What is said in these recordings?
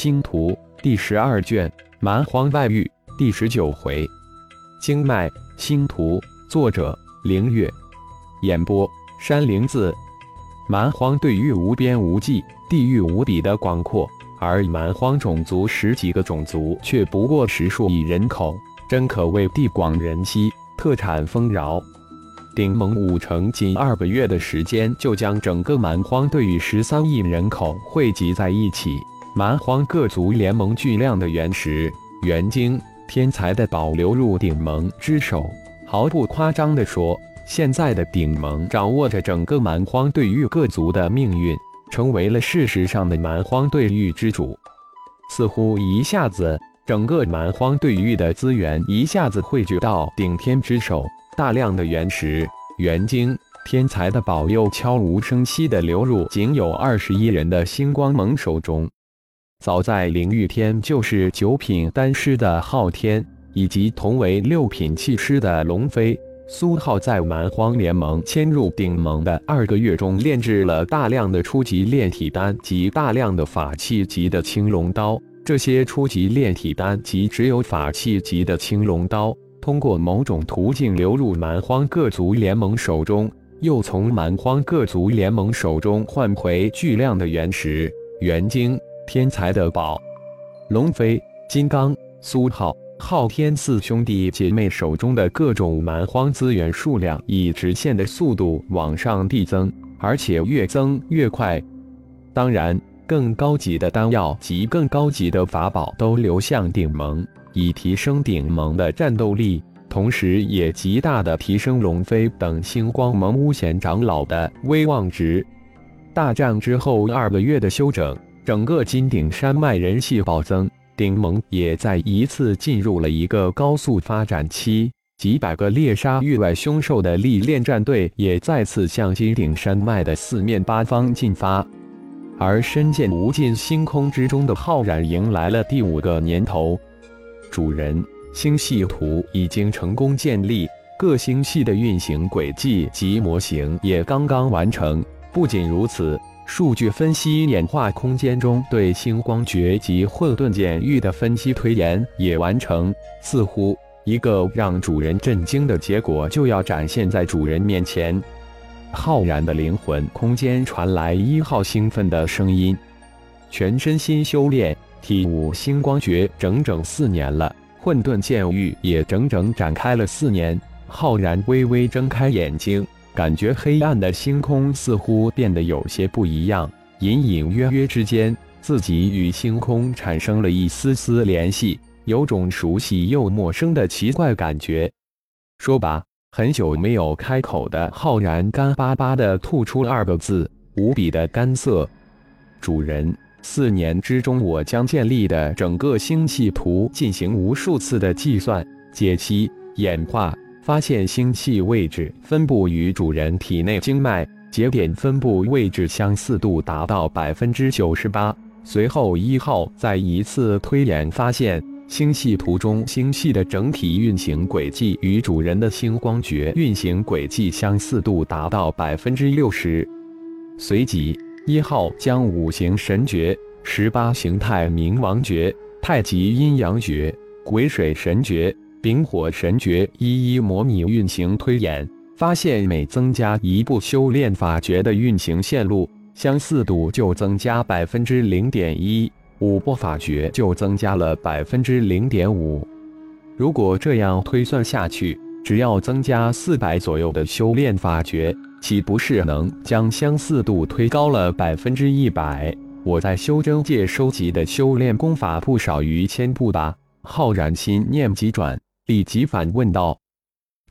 星图第十二卷蛮荒外域第十九回，经脉星图，作者凌月，演播山灵子。蛮荒对域无边无际，地域无比的广阔，而蛮荒种族十几个种族却不过十数亿人口，真可谓地广人稀，特产丰饶。顶盟五城仅二个月的时间，就将整个蛮荒对域十三亿人口汇集在一起。蛮荒各族联盟巨量的原石、元晶、天才的宝流入顶盟之手。毫不夸张地说，现在的顶盟掌握着整个蛮荒对域各族的命运，成为了事实上的蛮荒对域之主。似乎一下子，整个蛮荒对域的资源一下子汇聚到顶天之手，大量的原石、元晶、天才的宝又悄无声息地流入仅有二十一人的星光盟手中。早在灵玉天就是九品丹师的昊天，以及同为六品气师的龙飞、苏浩，在蛮荒联盟迁入顶盟的二个月中，炼制了大量的初级炼体丹及大量的法器级的青龙刀。这些初级炼体丹及只有法器级的青龙刀，通过某种途径流入蛮荒各族联盟手中，又从蛮荒各族联盟手中换回巨量的原石、元晶。天才的宝，龙飞、金刚、苏浩、昊天四兄弟姐妹手中的各种蛮荒资源数量以直线的速度往上递增，而且越增越快。当然，更高级的丹药及更高级的法宝都流向顶盟，以提升顶盟的战斗力，同时也极大的提升龙飞等星光盟巫贤长老的威望值。大战之后二个月的休整。整个金顶山脉人气暴增，顶盟也再一次进入了一个高速发展期。几百个猎杀域外凶兽的历练战队也再次向金顶山脉的四面八方进发。而深见无尽星空之中的浩然迎来了第五个年头。主人，星系图已经成功建立，各星系的运行轨迹及模型也刚刚完成。不仅如此。数据分析演化空间中对星光诀及混沌剑域的分析推演也完成，似乎一个让主人震惊的结果就要展现在主人面前。浩然的灵魂空间传来一号兴奋的声音：“全身心修炼，体悟星光诀整整四年了，混沌剑域也整整展开了四年。”浩然微微睁开眼睛。感觉黑暗的星空似乎变得有些不一样，隐隐约约之间，自己与星空产生了一丝丝联系，有种熟悉又陌生的奇怪感觉。说吧，很久没有开口的浩然干巴巴的吐出二个字，无比的干涩。主人，四年之中，我将建立的整个星系图进行无数次的计算、解析、演化。发现星系位置分布与主人体内经脉节点分布位置相似度达到百分之九十八。随后，一号再一次推演发现，星系图中星系的整体运行轨迹与主人的星光诀运行轨迹相似度达到百分之六十。随即，一号将五行神诀、十八形态冥王诀、太极阴阳诀、癸水神诀。丙火神诀一一模拟运行推演，发现每增加一步修炼法诀的运行线路，相似度就增加百分之零点一，五步法诀就增加了百分之零点五。如果这样推算下去，只要增加四百左右的修炼法诀，岂不是能将相似度推高了百分之一百？我在修真界收集的修炼功法不少于千步吧？浩然心念急转。立即反问道：“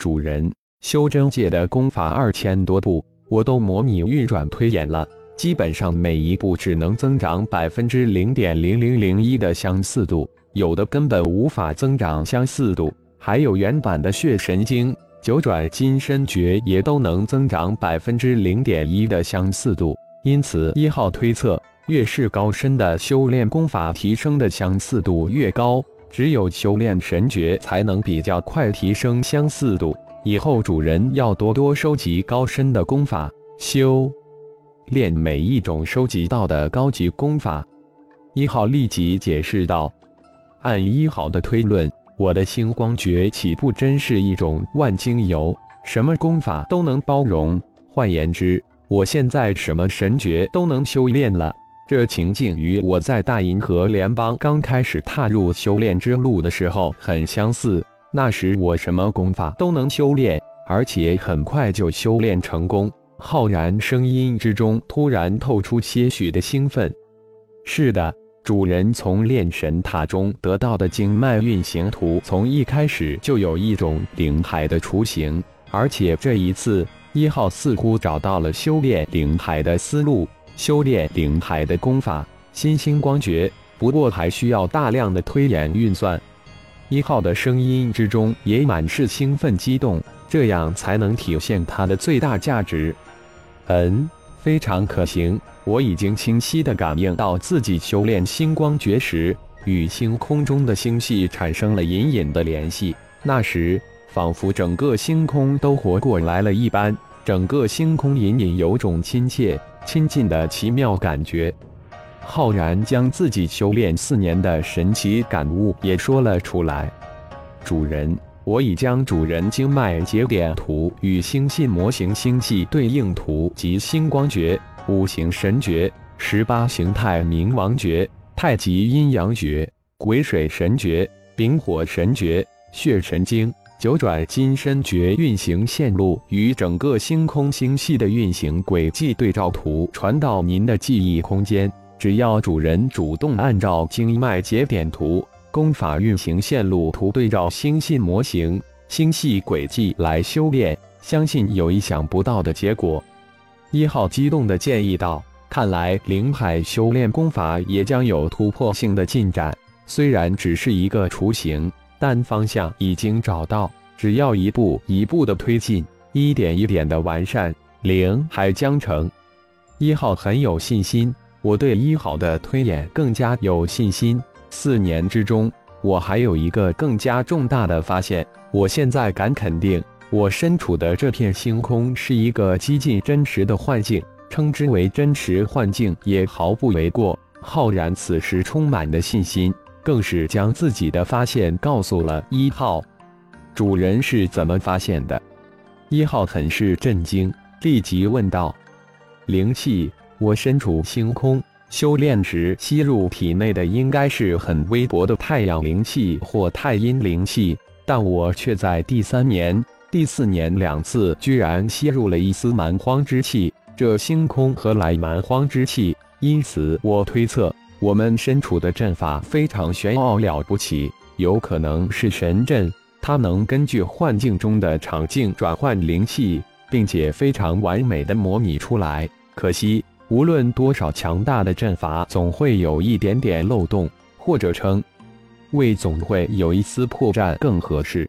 主人，修真界的功法二千多部，我都模拟运转推演了，基本上每一步只能增长百分之零点零零零一的相似度，有的根本无法增长相似度。还有原版的血神经、九转金身诀也都能增长百分之零点一的相似度。因此，一号推测，越是高深的修炼功法，提升的相似度越高。”只有修炼神诀才能比较快提升相似度。以后主人要多多收集高深的功法，修炼每一种收集到的高级功法。一号立即解释道：“按一号的推论，我的星光诀岂不真是一种万金油，什么功法都能包容？换言之，我现在什么神诀都能修炼了。这情境与我在大银河联邦刚开始踏入修炼之路的时候很相似。那时我什么功法都能修炼，而且很快就修炼成功。”浩然声音之中突然透出些许的兴奋。是的。主人从炼神塔中得到的经脉运行图，从一开始就有一种灵海的雏形，而且这一次一号似乎找到了修炼灵海的思路，修炼灵海的功法——新星光诀。不过还需要大量的推演运算。一号的声音之中也满是兴奋激动，这样才能体现它的最大价值。嗯，非常可行。我已经清晰地感应到自己修炼星光诀时，与星空中的星系产生了隐隐的联系。那时，仿佛整个星空都活过来了一般，整个星空隐隐有种亲切、亲近的奇妙感觉。浩然将自己修炼四年的神奇感悟也说了出来：“主人，我已将主人经脉节点图与星系模型星系对应图及星光诀。”五行神诀、十八形态冥王诀、太极阴阳诀、癸水神诀、丙火神诀、血神经、九转金身诀运行线路与整个星空星系的运行轨迹对照图传到您的记忆空间。只要主人主动按照经脉节点图、功法运行线路图对照星系模型、星系轨迹来修炼，相信有意想不到的结果。一号激动地建议道：“看来灵海修炼功法也将有突破性的进展。虽然只是一个雏形，但方向已经找到。只要一步一步的推进，一点一点的完善，灵海将成。”一号很有信心，我对一号的推演更加有信心。四年之中，我还有一个更加重大的发现。我现在敢肯定。我身处的这片星空是一个几近真实的幻境，称之为真实幻境也毫不为过。浩然此时充满的信心，更是将自己的发现告诉了一号。主人是怎么发现的？一号很是震惊，立即问道：“灵气，我身处星空，修炼时吸入体内的应该是很微薄的太阳灵气或太阴灵气，但我却在第三年。”第四年两次，居然吸入了一丝蛮荒之气。这星空何来蛮荒之气？因此，我推测我们身处的阵法非常玄奥了不起，有可能是神阵。它能根据幻境中的场景转换灵气，并且非常完美的模拟出来。可惜，无论多少强大的阵法，总会有一点点漏洞，或者称为总会有一丝破绽更合适。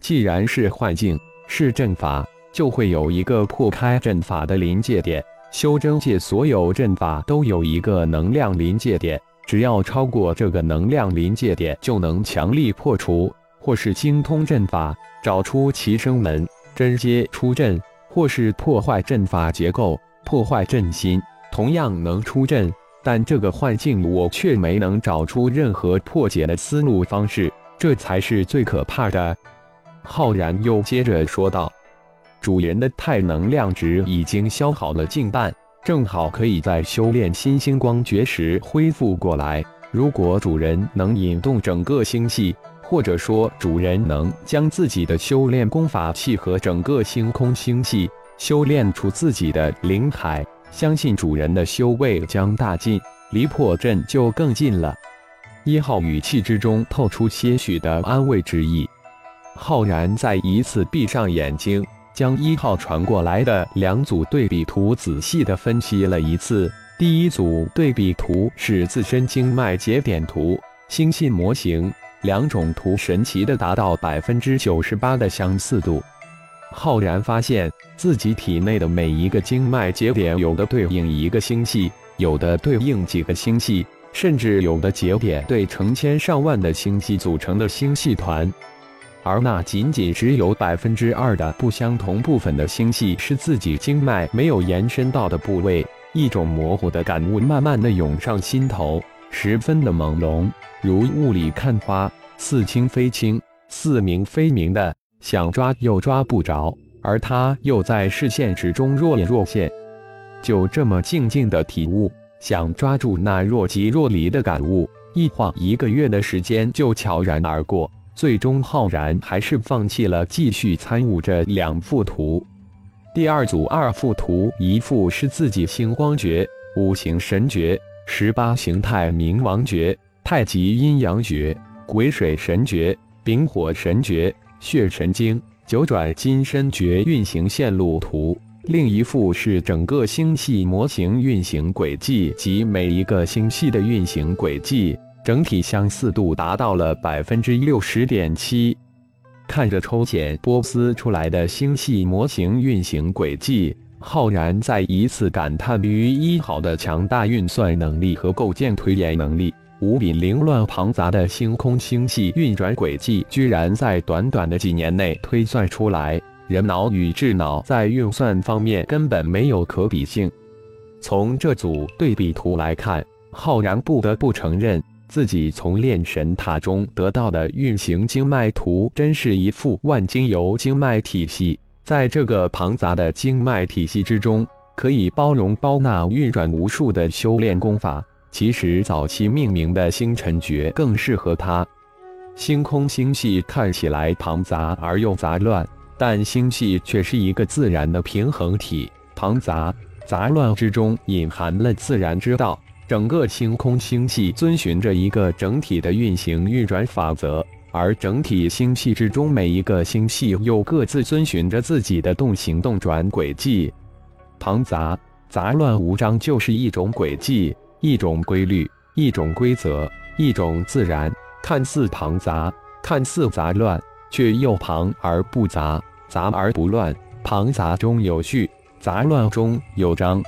既然是幻境，是阵法，就会有一个破开阵法的临界点。修真界所有阵法都有一个能量临界点，只要超过这个能量临界点，就能强力破除，或是精通阵法，找出其生门，真接出阵，或是破坏阵法结构，破坏阵心，同样能出阵。但这个幻境，我却没能找出任何破解的思路方式，这才是最可怕的。浩然又接着说道：“主人的太能量值已经消耗了近半，正好可以在修炼新星光诀时恢复过来。如果主人能引动整个星系，或者说主人能将自己的修炼功法契合整个星空星系，修炼出自己的灵海，相信主人的修为将大进，离破阵就更近了。”一号语气之中透出些许的安慰之意。浩然再一次闭上眼睛，将一号传过来的两组对比图仔细的分析了一次。第一组对比图是自身经脉节点图、星系模型，两种图神奇的达到百分之九十八的相似度。浩然发现自己体内的每一个经脉节点，有的对应一个星系，有的对应几个星系，甚至有的节点对成千上万的星系组成的星系团。而那仅仅只有百分之二的不相同部分的星系是自己经脉没有延伸到的部位，一种模糊的感悟慢慢的涌上心头。十分的朦胧，如雾里看花，似清非清，似明非明的，想抓又抓不着，而他又在视线之中若隐若现。就这么静静的体悟，想抓住那若即若离的感悟，一晃一个月的时间就悄然而过。最终，浩然还是放弃了继续参悟这两幅图。第二组二幅图，一幅是自己星光诀、五行神诀、十八形态冥王诀、太极阴阳诀、癸水神诀、丙火神诀、血神经、九转金身诀运行线路图；另一幅是整个星系模型运行轨迹及每一个星系的运行轨迹。整体相似度达到了百分之六十点七。看着抽检波斯出来的星系模型运行轨迹，浩然再一次感叹于一号的强大运算能力和构建推演能力。无比凌乱庞杂的星空星系运转轨迹，居然在短短的几年内推算出来。人脑与智脑在运算方面根本没有可比性。从这组对比图来看，浩然不得不承认。自己从炼神塔中得到的运行经脉图，真是一副万经由经脉体系。在这个庞杂的经脉体系之中，可以包容包纳运转无数的修炼功法。其实早期命名的星辰诀更适合他。星空星系看起来庞杂而又杂乱，但星系却是一个自然的平衡体。庞杂杂乱之中隐含了自然之道。整个星空星系遵循着一个整体的运行运转法则，而整体星系之中每一个星系又各自遵循着自己的动行动转轨迹。庞杂、杂乱无章就是一种轨迹，一种规律，一种规则，一种自然。看似庞杂，看似杂乱，却又庞而不杂，杂而不乱。庞杂中有序，杂乱中有章。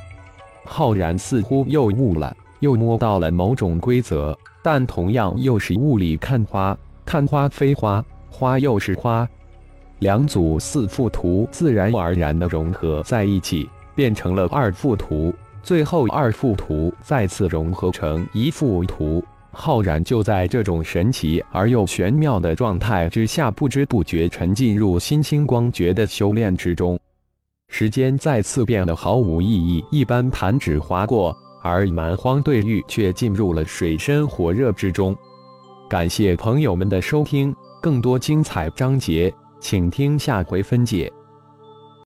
浩然似乎又悟了。又摸到了某种规则，但同样又是雾里看花，看花非花，花又是花。两组四幅图自然而然的融合在一起，变成了二幅图。最后二幅图再次融合成一幅图。浩然就在这种神奇而又玄妙的状态之下，不知不觉沉浸入新星光诀的修炼之中。时间再次变得毫无意义一般，弹指划过。而蛮荒对玉却进入了水深火热之中。感谢朋友们的收听，更多精彩章节，请听下回分解。